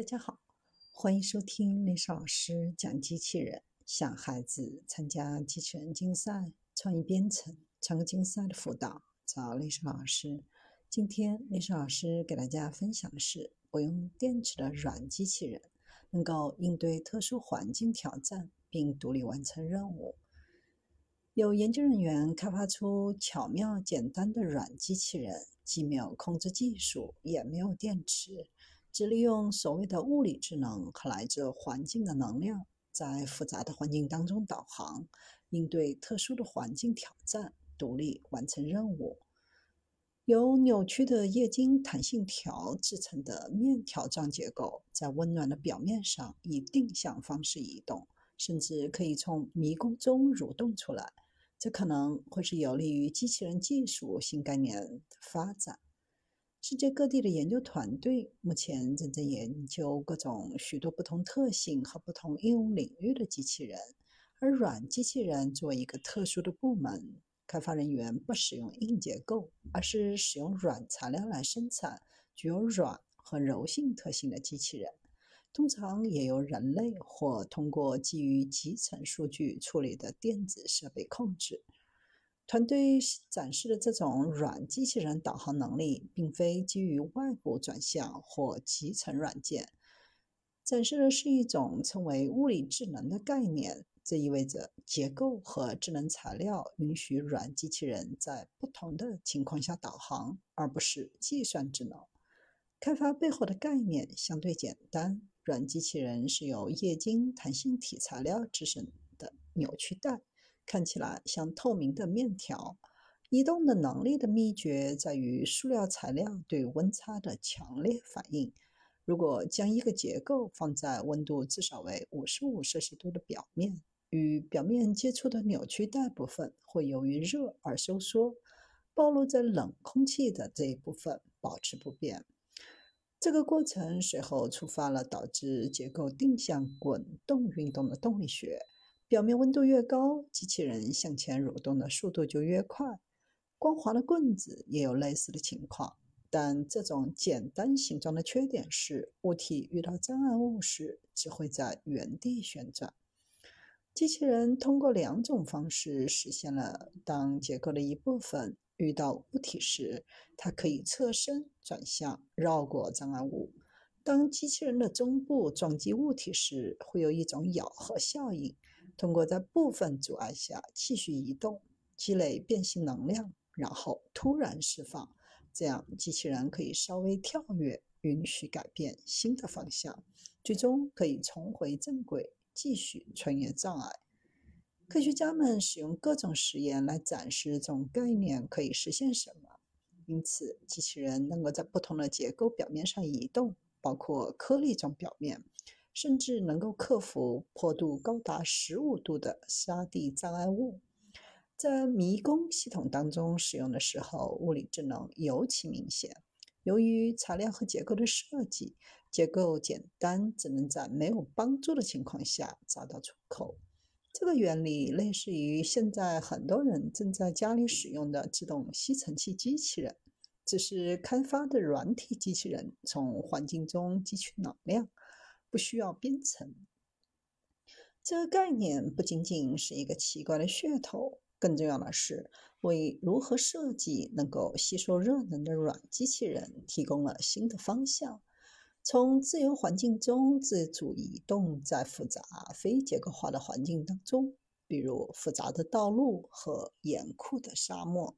大家好，欢迎收听历史老师讲机器人。想孩子参加机器人竞赛、创意编程、创客竞赛的辅导，找历史老师。今天历史老师给大家分享的是，不用电池的软机器人，能够应对特殊环境挑战，并独立完成任务。有研究人员开发出巧妙简单的软机器人，既没有控制技术，也没有电池。只利用所谓的物理智能和来自环境的能量，在复杂的环境当中导航，应对特殊的环境挑战，独立完成任务。由扭曲的液晶弹性条制成的面条状结构，在温暖的表面上以定向方式移动，甚至可以从迷宫中蠕动出来。这可能会是有利于机器人技术新概念的发展。世界各地的研究团队目前正在研究各种许多不同特性和不同应用领域的机器人，而软机器人作为一个特殊的部门，开发人员不使用硬结构，而是使用软材料来生产具有软和柔性特性的机器人，通常也由人类或通过基于集成数据处理的电子设备控制。团队展示的这种软机器人导航能力，并非基于外部转向或集成软件，展示的是一种称为物理智能的概念。这意味着结构和智能材料允许软机器人在不同的情况下导航，而不是计算智能。开发背后的概念相对简单，软机器人是由液晶弹性体材料制成的扭曲带。看起来像透明的面条。移动的能力的秘诀在于塑料材料对温差的强烈反应。如果将一个结构放在温度至少为五十五摄氏度的表面，与表面接触的扭曲带部分会由于热而收缩，暴露在冷空气的这一部分保持不变。这个过程随后触发了导致结构定向滚动运动的动力学。表面温度越高，机器人向前蠕动的速度就越快。光滑的棍子也有类似的情况，但这种简单形状的缺点是，物体遇到障碍物时只会在原地旋转。机器人通过两种方式实现了：当结构的一部分遇到物体时，它可以侧身转向，绕过障碍物；当机器人的中部撞击物体时，会有一种咬合效应。通过在部分阻碍下继续移动，积累变形能量，然后突然释放，这样机器人可以稍微跳跃，允许改变新的方向，最终可以重回正轨，继续穿越障碍。科学家们使用各种实验来展示这种概念可以实现什么，因此机器人能够在不同的结构表面上移动，包括颗粒状表面。甚至能够克服坡度高达十五度的沙地障碍物。在迷宫系统当中使用的时候，物理智能尤其明显。由于材料和结构的设计，结构简单，只能在没有帮助的情况下找到出口。这个原理类似于现在很多人正在家里使用的自动吸尘器机器人，只是开发的软体机器人从环境中汲取能量。不需要编程。这个概念不仅仅是一个奇怪的噱头，更重要的是为如何设计能够吸收热能的软机器人提供了新的方向。从自由环境中自主移动，在复杂非结构化的环境当中，比如复杂的道路和严酷的沙漠，